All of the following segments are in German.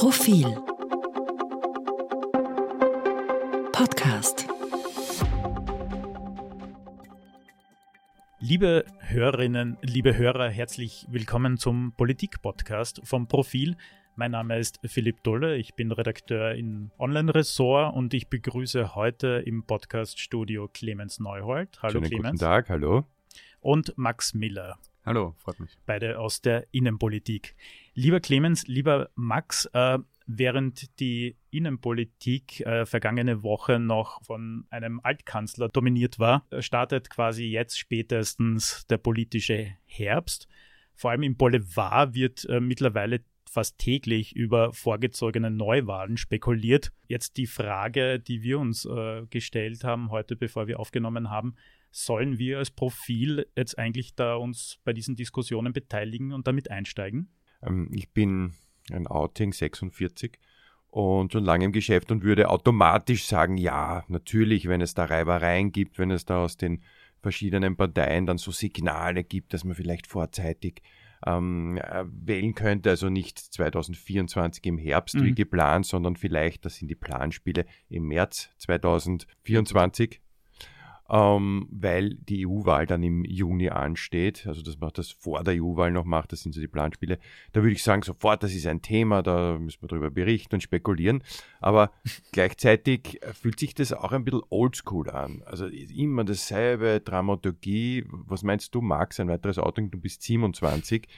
Profil Podcast Liebe Hörerinnen, liebe Hörer, herzlich willkommen zum Politik-Podcast vom Profil. Mein Name ist Philipp Dolle, ich bin Redakteur im Online-Ressort und ich begrüße heute im Podcast-Studio Clemens Neuhold. Hallo Schönen Clemens. Guten Tag, hallo. Und Max Miller. Hallo, freut mich. Beide aus der Innenpolitik. Lieber Clemens, lieber Max, äh, während die Innenpolitik äh, vergangene Woche noch von einem Altkanzler dominiert war, startet quasi jetzt spätestens der politische Herbst. Vor allem im Boulevard wird äh, mittlerweile fast täglich über vorgezogene Neuwahlen spekuliert. Jetzt die Frage, die wir uns äh, gestellt haben heute, bevor wir aufgenommen haben, sollen wir als Profil jetzt eigentlich da uns bei diesen Diskussionen beteiligen und damit einsteigen? Ähm, ich bin ein Outing 46 und schon lange im Geschäft und würde automatisch sagen, ja, natürlich, wenn es da Reibereien gibt, wenn es da aus den verschiedenen Parteien dann so Signale gibt, dass man vielleicht vorzeitig ähm, äh, wählen könnte, also nicht 2024 im Herbst mhm. wie geplant, sondern vielleicht, das sind die Planspiele im März 2024 ähm, weil die EU-Wahl dann im Juni ansteht, also dass man das vor der EU-Wahl noch macht, das sind so die Planspiele, da würde ich sagen, sofort, das ist ein Thema, da müssen wir darüber berichten und spekulieren, aber gleichzeitig fühlt sich das auch ein bisschen oldschool an, also immer dasselbe, Dramaturgie, was meinst du, Max, ein weiteres Outing, du bist 27,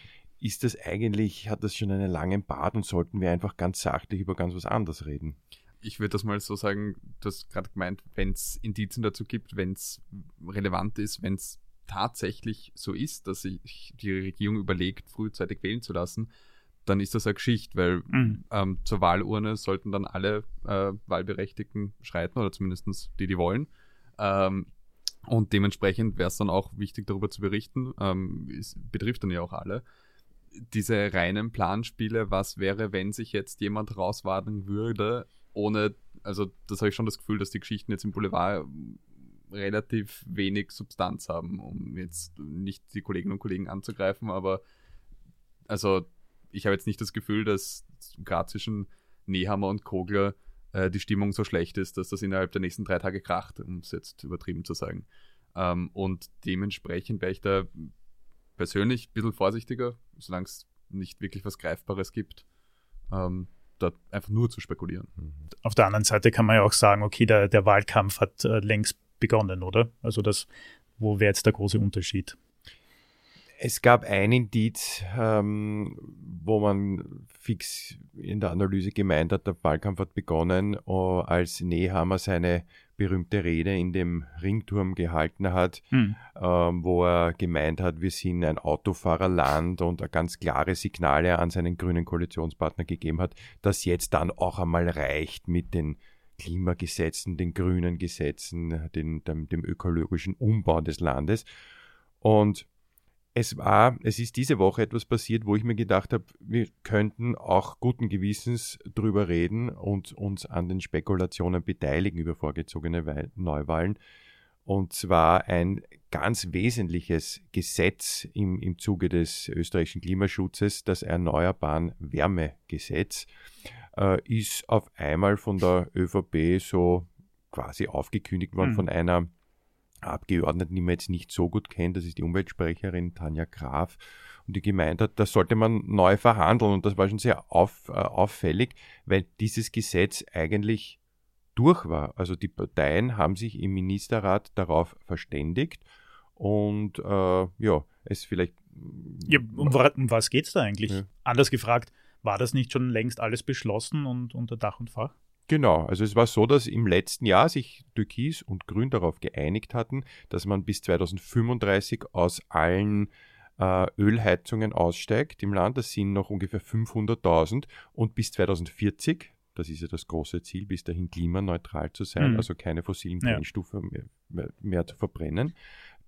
ist das eigentlich, hat das schon einen langen Bart und sollten wir einfach ganz sachlich über ganz was anderes reden? Ich würde das mal so sagen, du hast gerade gemeint, wenn es Indizien dazu gibt, wenn es relevant ist, wenn es tatsächlich so ist, dass sich die Regierung überlegt, frühzeitig wählen zu lassen, dann ist das eine Geschichte, weil mhm. ähm, zur Wahlurne sollten dann alle äh, Wahlberechtigten schreiten oder zumindest die, die wollen. Ähm, und dementsprechend wäre es dann auch wichtig, darüber zu berichten. Ähm, es betrifft dann ja auch alle. Diese reinen Planspiele, was wäre, wenn sich jetzt jemand rauswagen würde, ohne, also das habe ich schon das Gefühl, dass die Geschichten jetzt im Boulevard relativ wenig Substanz haben, um jetzt nicht die Kolleginnen und Kollegen anzugreifen, aber also ich habe jetzt nicht das Gefühl, dass gerade zwischen Nehammer und Kogler äh, die Stimmung so schlecht ist, dass das innerhalb der nächsten drei Tage kracht, um es jetzt übertrieben zu sagen. Ähm, und dementsprechend wäre ich da persönlich ein bisschen vorsichtiger, solange es nicht wirklich was Greifbares gibt. Ähm, da einfach nur zu spekulieren. Mhm. Auf der anderen Seite kann man ja auch sagen, okay, der, der Wahlkampf hat äh, längst begonnen, oder? Also das, wo wäre jetzt der große Unterschied? Es gab ein Indiz, ähm, wo man fix in der Analyse gemeint hat, der Wahlkampf hat begonnen, uh, als Nehammer seine berühmte Rede in dem Ringturm gehalten hat, hm. ähm, wo er gemeint hat, wir sind ein Autofahrerland und ganz klare Signale an seinen grünen Koalitionspartner gegeben hat, dass jetzt dann auch einmal reicht mit den Klimagesetzen, den grünen Gesetzen, den, dem, dem ökologischen Umbau des Landes. Und es war, es ist diese Woche etwas passiert, wo ich mir gedacht habe, wir könnten auch guten Gewissens drüber reden und uns an den Spekulationen beteiligen über vorgezogene Neuwahlen. Und zwar ein ganz wesentliches Gesetz im, im Zuge des österreichischen Klimaschutzes, das Erneuerbaren Wärmegesetz, äh, ist auf einmal von der ÖVP so quasi aufgekündigt worden mhm. von einer Abgeordneten, die man jetzt nicht so gut kennt, das ist die Umweltsprecherin Tanja Graf, und die gemeint hat, das sollte man neu verhandeln. Und das war schon sehr auf, äh, auffällig, weil dieses Gesetz eigentlich durch war. Also die Parteien haben sich im Ministerrat darauf verständigt und äh, ja, es vielleicht. Ja, um, um was geht es da eigentlich? Ja. Anders gefragt, war das nicht schon längst alles beschlossen und unter Dach und Fach? Genau, also es war so, dass im letzten Jahr sich Türkis und Grün darauf geeinigt hatten, dass man bis 2035 aus allen äh, Ölheizungen aussteigt im Land. Das sind noch ungefähr 500.000 und bis 2040, das ist ja das große Ziel, bis dahin klimaneutral zu sein, mhm. also keine fossilen Brennstoffe ja. mehr, mehr, mehr, zu verbrennen,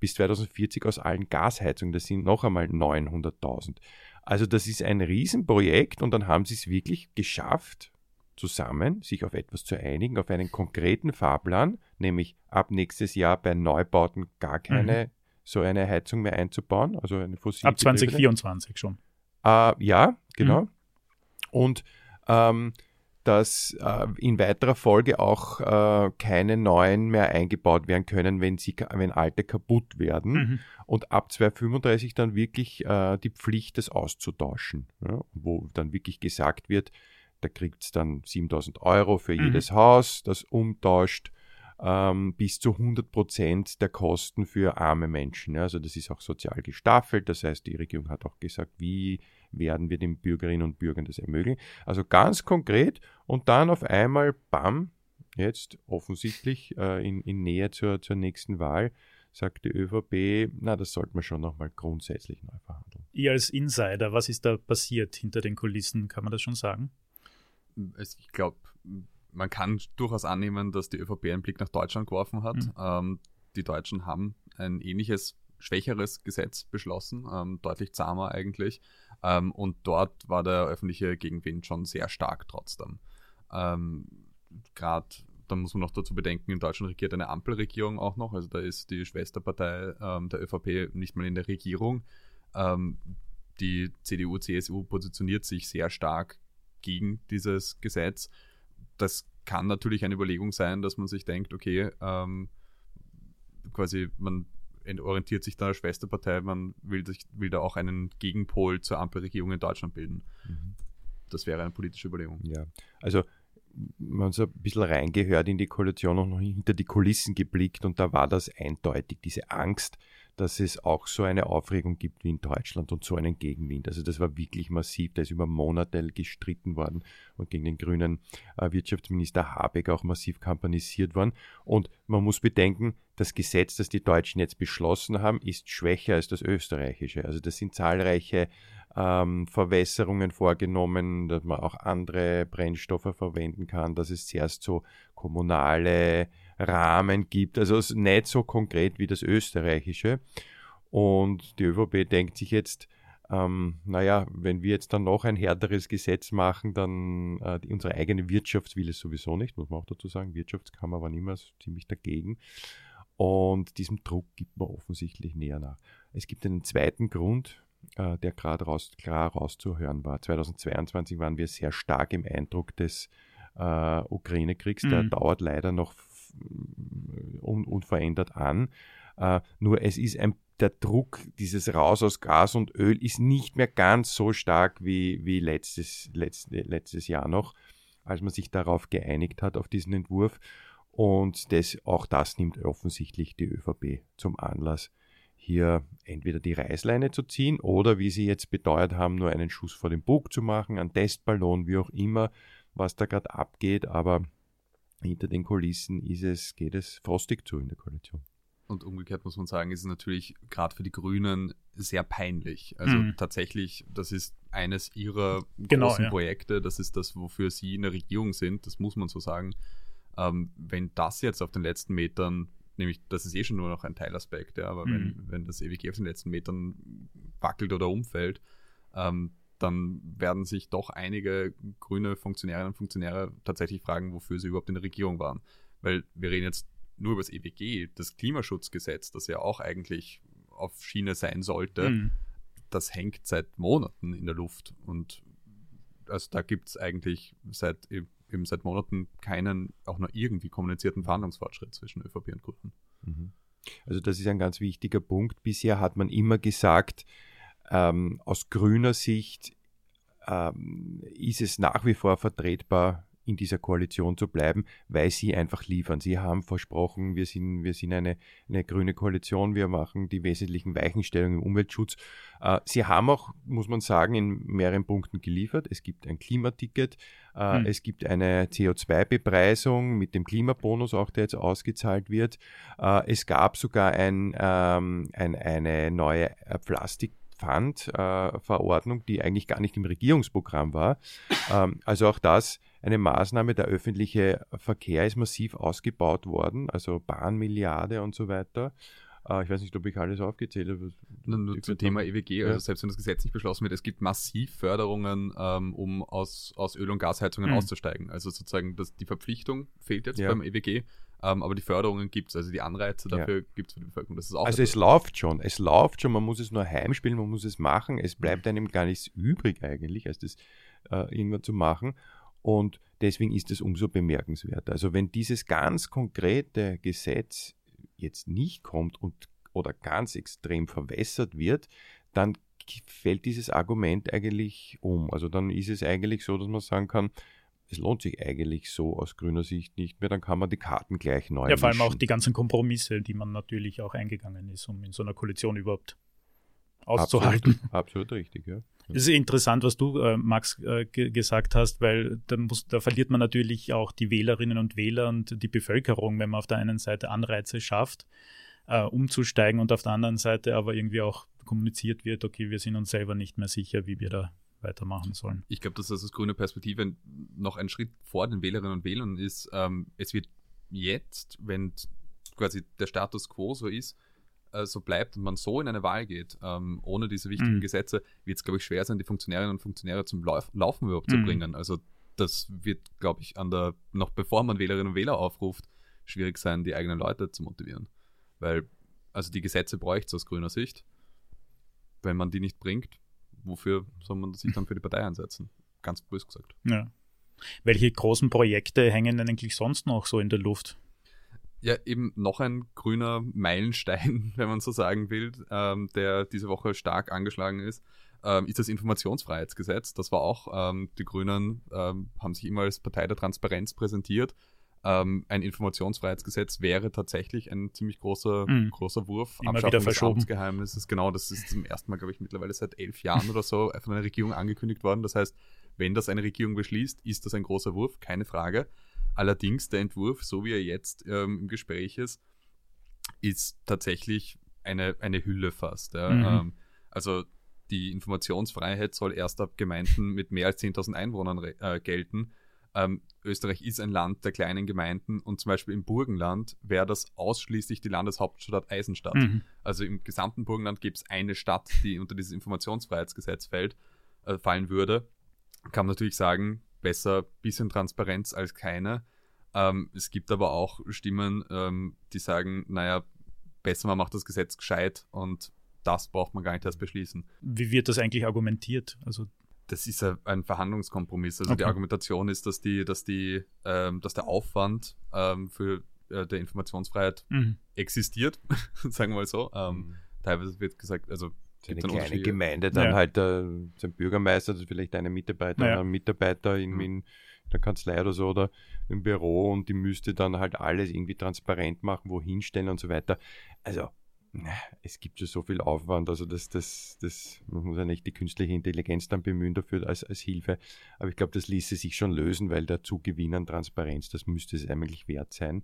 bis 2040 aus allen Gasheizungen, das sind noch einmal 900.000. Also das ist ein Riesenprojekt und dann haben sie es wirklich geschafft, zusammen, sich auf etwas zu einigen, auf einen konkreten Fahrplan, nämlich ab nächstes Jahr bei Neubauten gar keine mhm. so eine Heizung mehr einzubauen, also eine fossile. Ab 2024 schon. Äh, ja, genau. Mhm. Und ähm, dass äh, in weiterer Folge auch äh, keine neuen mehr eingebaut werden können, wenn sie wenn alte kaputt werden Mhm. und ab 2035 dann wirklich äh, die Pflicht, das auszutauschen, ja, wo dann wirklich gesagt wird, da kriegt es dann 7000 Euro für Mhm. jedes Haus, das umtauscht ähm, bis zu 100 Prozent der Kosten für arme Menschen. Also das ist auch sozial gestaffelt, das heißt, die Regierung hat auch gesagt, wie werden wir den Bürgerinnen und Bürgern das ermöglichen. Also ganz konkret und dann auf einmal, bam, jetzt offensichtlich äh, in, in Nähe zur, zur nächsten Wahl, sagt die ÖVP, na, das sollte man schon nochmal grundsätzlich neu verhandeln. Ihr als Insider, was ist da passiert hinter den Kulissen? Kann man das schon sagen? Ich glaube, man kann durchaus annehmen, dass die ÖVP einen Blick nach Deutschland geworfen hat. Mhm. Ähm, die Deutschen haben ein ähnliches, schwächeres Gesetz beschlossen, ähm, deutlich zahmer eigentlich. Ähm, und dort war der öffentliche Gegenwind schon sehr stark trotzdem. Ähm, Gerade, dann muss man noch dazu bedenken, in Deutschland regiert eine Ampelregierung auch noch. Also da ist die Schwesterpartei ähm, der ÖVP nicht mal in der Regierung. Ähm, die CDU, CSU positioniert sich sehr stark gegen dieses Gesetz. Das kann natürlich eine Überlegung sein, dass man sich denkt, okay, ähm, quasi man orientiert sich da der Schwesterpartei, man will, sich, will da auch einen Gegenpol zur Ampelregierung in Deutschland bilden. Das wäre eine politische Überlegung. Ja, also man hat so ein bisschen reingehört in die Koalition und noch hinter die Kulissen geblickt und da war das eindeutig, diese Angst, dass es auch so eine Aufregung gibt wie in Deutschland und so einen Gegenwind. Also das war wirklich massiv, da ist über Monate gestritten worden und gegen den grünen äh, Wirtschaftsminister Habeck auch massiv kampanisiert worden. Und man muss bedenken, das Gesetz, das die Deutschen jetzt beschlossen haben, ist schwächer als das österreichische. Also das sind zahlreiche ähm, Verwässerungen vorgenommen, dass man auch andere Brennstoffe verwenden kann, dass es zuerst so kommunale Rahmen gibt, also es ist nicht so konkret wie das österreichische. Und die ÖVP denkt sich jetzt, ähm, naja, wenn wir jetzt dann noch ein härteres Gesetz machen, dann äh, die, unsere eigene Wirtschaft will es sowieso nicht, muss man auch dazu sagen. Wirtschaftskammer waren immer ziemlich dagegen. Und diesem Druck gibt man offensichtlich näher nach. Es gibt einen zweiten Grund, äh, der gerade raus, klar rauszuhören war. 2022 waren wir sehr stark im Eindruck des äh, Ukraine-Kriegs. Der Mhm. dauert leider noch un unverändert an. Äh, nur es ist ein, der Druck, dieses Raus aus Gas und Öl ist nicht mehr ganz so stark wie, wie letztes, letzte, letztes Jahr noch, als man sich darauf geeinigt hat, auf diesen Entwurf. Und das, auch das nimmt offensichtlich die ÖVP zum Anlass, hier entweder die Reißleine zu ziehen oder, wie sie jetzt beteuert haben, nur einen Schuss vor den Bug zu machen, einen Testballon, wie auch immer, was da gerade abgeht. Aber hinter den Kulissen ist es, geht es frostig zu in der Koalition. Und umgekehrt muss man sagen, ist es natürlich gerade für die Grünen sehr peinlich. Also Mhm. tatsächlich, das ist eines ihrer Genau, großen ja. Projekte. Das ist das, wofür sie in der Regierung sind. Das muss man so sagen. Ähm, wenn das jetzt auf den letzten Metern, nämlich das ist eh schon nur noch ein Teilaspekt, ja, aber Mhm. wenn, wenn das EWG auf den letzten Metern wackelt oder umfällt, ähm, dann werden sich doch einige grüne Funktionärinnen und Funktionäre tatsächlich fragen, wofür sie überhaupt in der Regierung waren. Weil wir reden jetzt nur über das EWG, das Klimaschutzgesetz, das ja auch eigentlich auf Schiene sein sollte, Mhm. das hängt seit Monaten in der Luft. Und also da gibt es eigentlich seit eben seit Monaten keinen auch nur irgendwie kommunizierten Verhandlungsfortschritt zwischen ÖVP und Grünen. Mhm. Also das ist ein ganz wichtiger Punkt. Bisher hat man immer gesagt, ähm, aus grüner Sicht ähm, ist es nach wie vor vertretbar, in dieser Koalition zu bleiben, weil sie einfach liefern. Sie haben versprochen, wir sind, wir sind eine, eine grüne Koalition, wir machen die wesentlichen Weichenstellungen im Umweltschutz. Äh, sie haben auch, muss man sagen, in mehreren Punkten geliefert. Es gibt ein Klimaticket, äh, Hm. es gibt eine CO2-Bepreisung mit dem Klimabonus, auch der jetzt ausgezahlt wird. Äh, es gab sogar ein, ähm, ein, eine neue äh, Plastik Pfandverordnung, die eigentlich gar nicht im Regierungsprogramm war. Ähm, also auch das eine Maßnahme. Der öffentliche Verkehr ist massiv ausgebaut worden, also Bahnmilliarde und so weiter. Äh, ich weiß nicht, ob ich alles aufgezählt habe. Nur, nur zum Thema EWG, Ja. also selbst wenn das Gesetz nicht beschlossen wird, es gibt massiv Förderungen, ähm, um aus, aus Öl- und Gasheizungen Mhm. auszusteigen. Also sozusagen das, die Verpflichtung fehlt jetzt Ja. beim EWG, ähm, aber die Förderungen gibt es, also die Anreize Ja. dafür gibt es für die Bevölkerung. Das ist auch Also es läuft schon, es läuft schon, man muss es nur heimspielen, man muss es machen, es bleibt einem gar nichts übrig eigentlich, als das äh, irgendwann zu machen. Und deswegen ist es umso bemerkenswerter. Also wenn dieses ganz konkrete Gesetz jetzt nicht kommt und oder ganz extrem verwässert wird, dann fällt dieses Argument eigentlich um. Also dann ist es eigentlich so, dass man sagen kann, es lohnt sich eigentlich so aus grüner Sicht nicht mehr, dann kann man die Karten gleich neu Ja, vor allem mischen. auch die ganzen Kompromisse, die man natürlich auch eingegangen ist, um in so einer Koalition überhaupt auszuhalten. Absolut, absolut richtig, ja. Es ist interessant, was du, äh, Max, äh, ge gesagt hast, weil da, muss, da verliert man natürlich auch die Wählerinnen und Wähler und die Bevölkerung, wenn man auf der einen Seite Anreize schafft, äh, umzusteigen und auf der anderen Seite aber irgendwie auch kommuniziert wird, okay, wir sind uns selber nicht mehr sicher, wie wir da weitermachen sollen. Ich glaube, dass das aus grüner Perspektive noch ein Schritt vor den Wählerinnen und Wählern ist. Ähm, es wird jetzt, wenn quasi der Status quo so ist, äh, so bleibt und man so in eine Wahl geht, ähm, ohne diese wichtigen Mhm. Gesetze, wird es, glaube ich, schwer sein, die Funktionärinnen und Funktionäre zum Lauf Laufen überhaupt Mhm. zu bringen. Also das wird, glaube ich, an der, noch bevor man Wählerinnen und Wähler aufruft, schwierig sein, die eigenen Leute zu motivieren. Weil, also die Gesetze bräuchte es aus grüner Sicht. Wenn man die nicht bringt, wofür soll man sich dann für die Partei einsetzen? Ganz bös gesagt. Ja. Welche großen Projekte hängen denn eigentlich sonst noch so in der Luft? Ja, eben noch ein grüner Meilenstein, wenn man so sagen will, ähm, der diese Woche stark angeschlagen ist, ähm, ist das Informationsfreiheitsgesetz. Das war auch, ähm, die Grünen ähm, haben sich immer als Partei der Transparenz präsentiert. Ähm, ein Informationsfreiheitsgesetz wäre tatsächlich ein ziemlich großer, Mhm. großer Wurf. Immer Abschaffung wieder des verschoben. Amtsgeheimnisses, genau, das ist zum ersten Mal, glaube ich, mittlerweile seit elf Jahren oder so von einer Regierung angekündigt worden. Das heißt, wenn das eine Regierung beschließt, ist das ein großer Wurf, keine Frage. Allerdings der Entwurf, so wie er jetzt ähm, im Gespräch ist, ist tatsächlich eine, eine Hülle fast. Ja. Mhm. Ähm, also die Informationsfreiheit soll erst ab Gemeinden mit mehr als 10.000 Einwohnern äh, gelten. Ähm, Österreich ist ein Land der kleinen Gemeinden und zum Beispiel im Burgenland wäre das ausschließlich die Landeshauptstadt Eisenstadt. Mhm. Also im gesamten Burgenland gibt es eine Stadt, die unter dieses Informationsfreiheitsgesetz fällt, äh, fallen würde. Kann man natürlich sagen, besser bisschen Transparenz als keine. Ähm, es gibt aber auch Stimmen, ähm, die sagen, naja, besser man macht das Gesetz gescheit und das braucht man gar nicht erst beschließen. Wie wird das eigentlich argumentiert? Also, Das ist ein- Verhandlungskompromiss. Also die Okay. Argumentation ist, dass die, dass die, ähm, dass der Aufwand ähm, für äh, der Informationsfreiheit mhm. existiert, sagen wir mal so. Ähm, Mhm. teilweise wird gesagt, also So eine kleine. Gemeinde, dann Ja. halt äh, sein Bürgermeister, das ist vielleicht eine Mitarbeiter Ja. ein Mitarbeiter in, Mhm. in der Kanzlei oder so oder im Büro und die müsste dann halt alles irgendwie transparent machen, wohin stellen und so weiter. Also, es gibt schon so viel Aufwand, also das, das, das man muss ja nicht die künstliche Intelligenz dann bemühen dafür als, als Hilfe. Aber ich glaube, das ließe sich schon lösen, weil der Zugewinn an Transparenz, das müsste es eigentlich wert sein.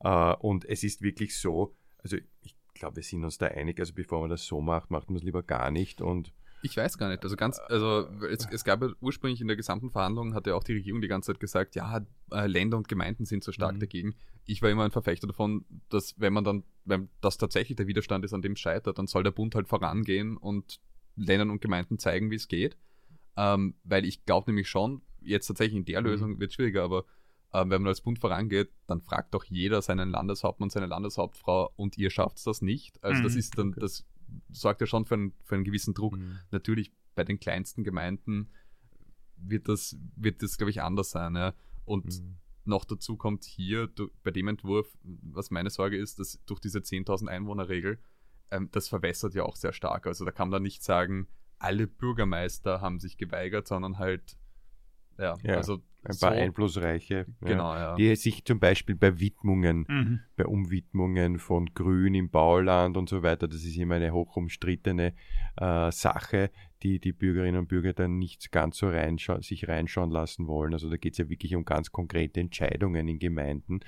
Äh, und es ist wirklich so, also ich glaube, wir sind uns da einig, also bevor man das so macht, macht man es lieber gar nicht und Ich weiß gar nicht. Also ganz, also es, es gab ja ursprünglich in der gesamten Verhandlung hat ja auch die Regierung die ganze Zeit gesagt, ja, äh, Länder und Gemeinden sind so stark Mhm. dagegen. Ich war immer ein Verfechter davon, dass wenn man dann, wenn das tatsächlich der Widerstand ist, an dem es scheitert, dann soll der Bund halt vorangehen und Ländern und Gemeinden zeigen, wie es geht. Ähm, weil ich glaube nämlich schon, jetzt tatsächlich in der Mhm. Lösung wird schwieriger, aber ähm, wenn man als Bund vorangeht, dann fragt doch jeder seinen Landeshauptmann, seine Landeshauptfrau und ihr schafft das nicht. Also das Mhm. ist dann, das sorgt ja schon für einen, für einen gewissen Druck natürlich bei den kleinsten Gemeinden wird das, wird das glaube ich, anders sein. Ja? Und Mhm. noch dazu kommt hier du, bei dem Entwurf, was meine Sorge ist, dass durch diese 10.000 Einwohner-Regel, ähm, das verwässert ja auch sehr stark. Also da kann man nicht sagen, alle Bürgermeister haben sich geweigert, sondern halt, ja, Ja, also ein so, paar einflussreiche, ja, Genau, ja. die sich zum Beispiel bei Widmungen, Mhm. bei Umwidmungen von Grün im Bauland und so weiter, das ist immer eine hoch umstrittene äh, Sache, die die Bürgerinnen und Bürger dann nicht ganz so reinscha sich reinschauen lassen wollen. Also da geht es ja wirklich um ganz konkrete Entscheidungen in Gemeinden.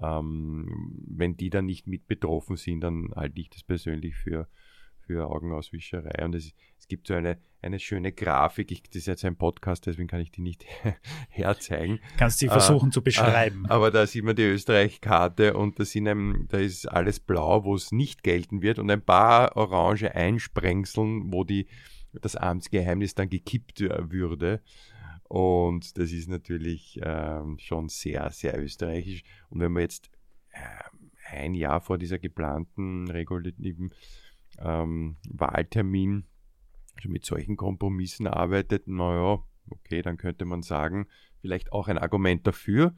Ähm, wenn die dann nicht mit betroffen sind, dann halte ich das persönlich für, für Augenauswischerei. Und es, es gibt so eine, eine schöne Grafik, ich, das ist jetzt ein Podcast, deswegen kann ich die nicht herzeigen. Kannst sie Ah, versuchen zu beschreiben. Aber da sieht man die Österreich-Karte und da, sind einem, da ist alles blau, wo es nicht gelten wird und ein paar orange Einsprengseln, wo die, das Amtsgeheimnis dann gekippt äh, würde. Und das ist natürlich ähm, schon sehr, sehr österreichisch. Und wenn man jetzt ähm, ein Jahr vor dieser geplanten regulativen ähm, Wahltermin schon mit solchen Kompromissen arbeitet, naja, Okay, dann könnte man sagen, vielleicht auch ein Argument dafür,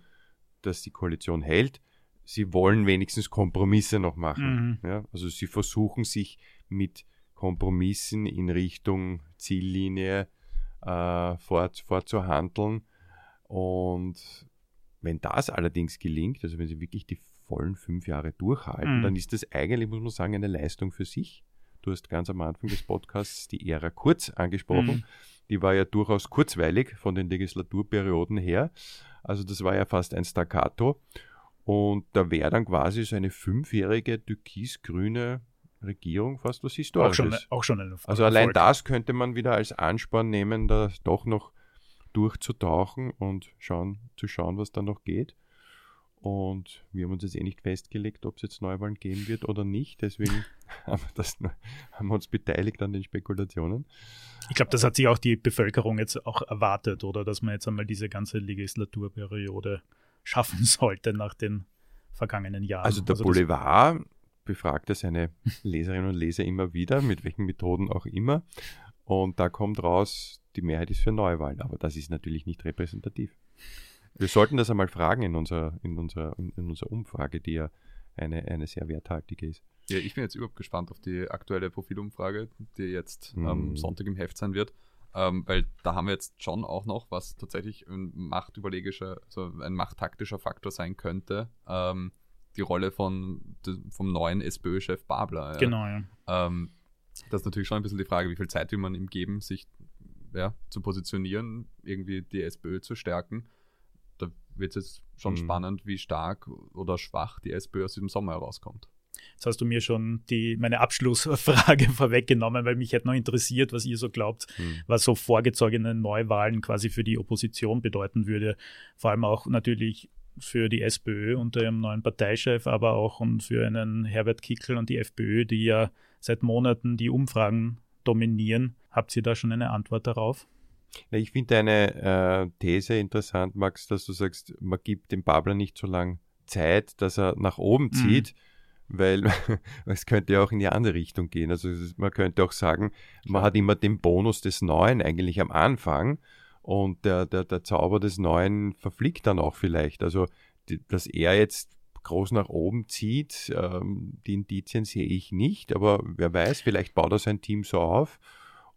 dass die Koalition hält. Sie wollen wenigstens Kompromisse noch machen. Mhm. Ja, also sie versuchen sich mit Kompromissen in Richtung Ziellinie äh, fort, fortzuhandeln. Und wenn das allerdings gelingt, also wenn sie wirklich die vollen fünf Jahre durchhalten, Mhm. dann ist das eigentlich, muss man sagen, eine Leistung für sich. Du hast ganz am Anfang des Podcasts die Ära Kurz angesprochen. Mhm. Die war ja durchaus kurzweilig von den Legislaturperioden her. Also das war ja fast ein Staccato. Und da wäre dann quasi so eine fünfjährige türkis-grüne Regierung fast was Auch Historisches. schon, auch schon ein Also allein Erfolg. das könnte man wieder als Ansporn nehmen, da doch noch durchzutauchen und schauen, zu schauen, was da noch geht. Und wir haben uns jetzt eh nicht festgelegt, ob es jetzt Neuwahlen geben wird oder nicht. Deswegen haben wir, das, haben wir uns beteiligt an den Spekulationen. Ich glaube, das hat sich auch die Bevölkerung jetzt auch erwartet, oder dass man jetzt einmal diese ganze Legislaturperiode schaffen sollte nach den vergangenen Jahren. Also der das- Boulevard befragte seine Leserinnen und Leser immer wieder, mit welchen Methoden auch immer. Und da kommt raus, die Mehrheit ist für Neuwahlen. Aber das ist natürlich nicht repräsentativ. Wir sollten das einmal fragen in unserer, in unserer, in unserer Umfrage, die ja eine, eine sehr werthaltige ist. Ja, ich bin jetzt überhaupt gespannt auf die aktuelle Profilumfrage, die jetzt Mhm. am Sonntag im Heft sein wird. Ähm, weil da haben wir jetzt schon auch noch, was tatsächlich ein machtüberlegischer, also ein machttaktischer Faktor sein könnte, ähm, die Rolle von, de- vom neuen SPÖ-Chef Babler. Ja. Genau, ja. Ähm, das ist natürlich schon ein bisschen die Frage, wie viel Zeit will man ihm geben, sich ja, zu positionieren, irgendwie die SPÖ zu stärken. Da wird es jetzt schon Mhm. spannend, wie stark oder schwach die SPÖ aus diesem Sommer herauskommt. Jetzt hast du mir schon die, meine Abschlussfrage vorweggenommen, weil mich hätte noch interessiert, was ihr so glaubt, Hm. was so vorgezogene Neuwahlen quasi für die Opposition bedeuten würde. Vor allem auch natürlich für die SPÖ unter ihrem neuen Parteichef, aber auch und für einen Herbert Kickl und die FPÖ, die ja seit Monaten die Umfragen dominieren. Habt ihr da schon eine Antwort darauf? Ich finde deine äh, These interessant, Max, dass du sagst, man gibt dem Babler nicht so lange Zeit, dass er nach oben zieht, weil es könnte ja auch in die andere Richtung gehen. Also es man könnte auch sagen, man hat immer den Bonus des Neuen eigentlich am Anfang und der, der, der Zauber des Neuen verfliegt dann auch vielleicht. Also die, dass er jetzt groß nach oben zieht, ähm, die Indizien sehe ich nicht, aber wer weiß, vielleicht baut er sein Team so auf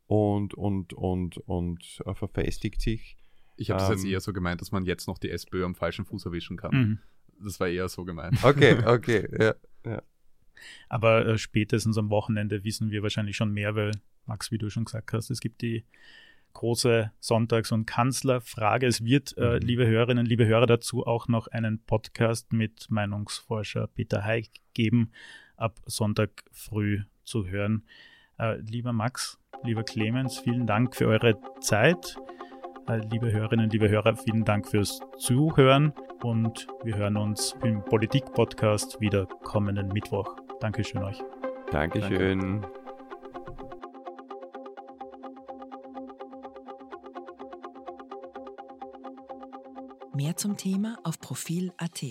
und, und, und, und äh, verfestigt sich. Ich habe das jetzt Ähm. eher so gemeint, dass man jetzt noch die SPÖ am falschen Fuß erwischen kann. Mhm. Das war eher so gemeint. Okay, okay, ja. Aber äh, spätestens am Wochenende wissen wir wahrscheinlich schon mehr, weil, Max, wie du schon gesagt hast, es gibt die große Sonntags- und Kanzlerfrage. Es wird, äh, Mhm. liebe Hörerinnen, liebe Hörer, dazu auch noch einen Podcast mit Meinungsforscher Peter Heik geben, ab Sonntag früh zu hören. Äh, lieber Max, lieber Clemens, vielen Dank für eure Zeit. Äh, liebe Hörerinnen, liebe Hörer, vielen Dank fürs Zuhören und wir hören uns im Politik-Podcast wieder kommenden Mittwoch. Dankeschön euch. Dankeschön. Mehr zum Thema auf Profil.at.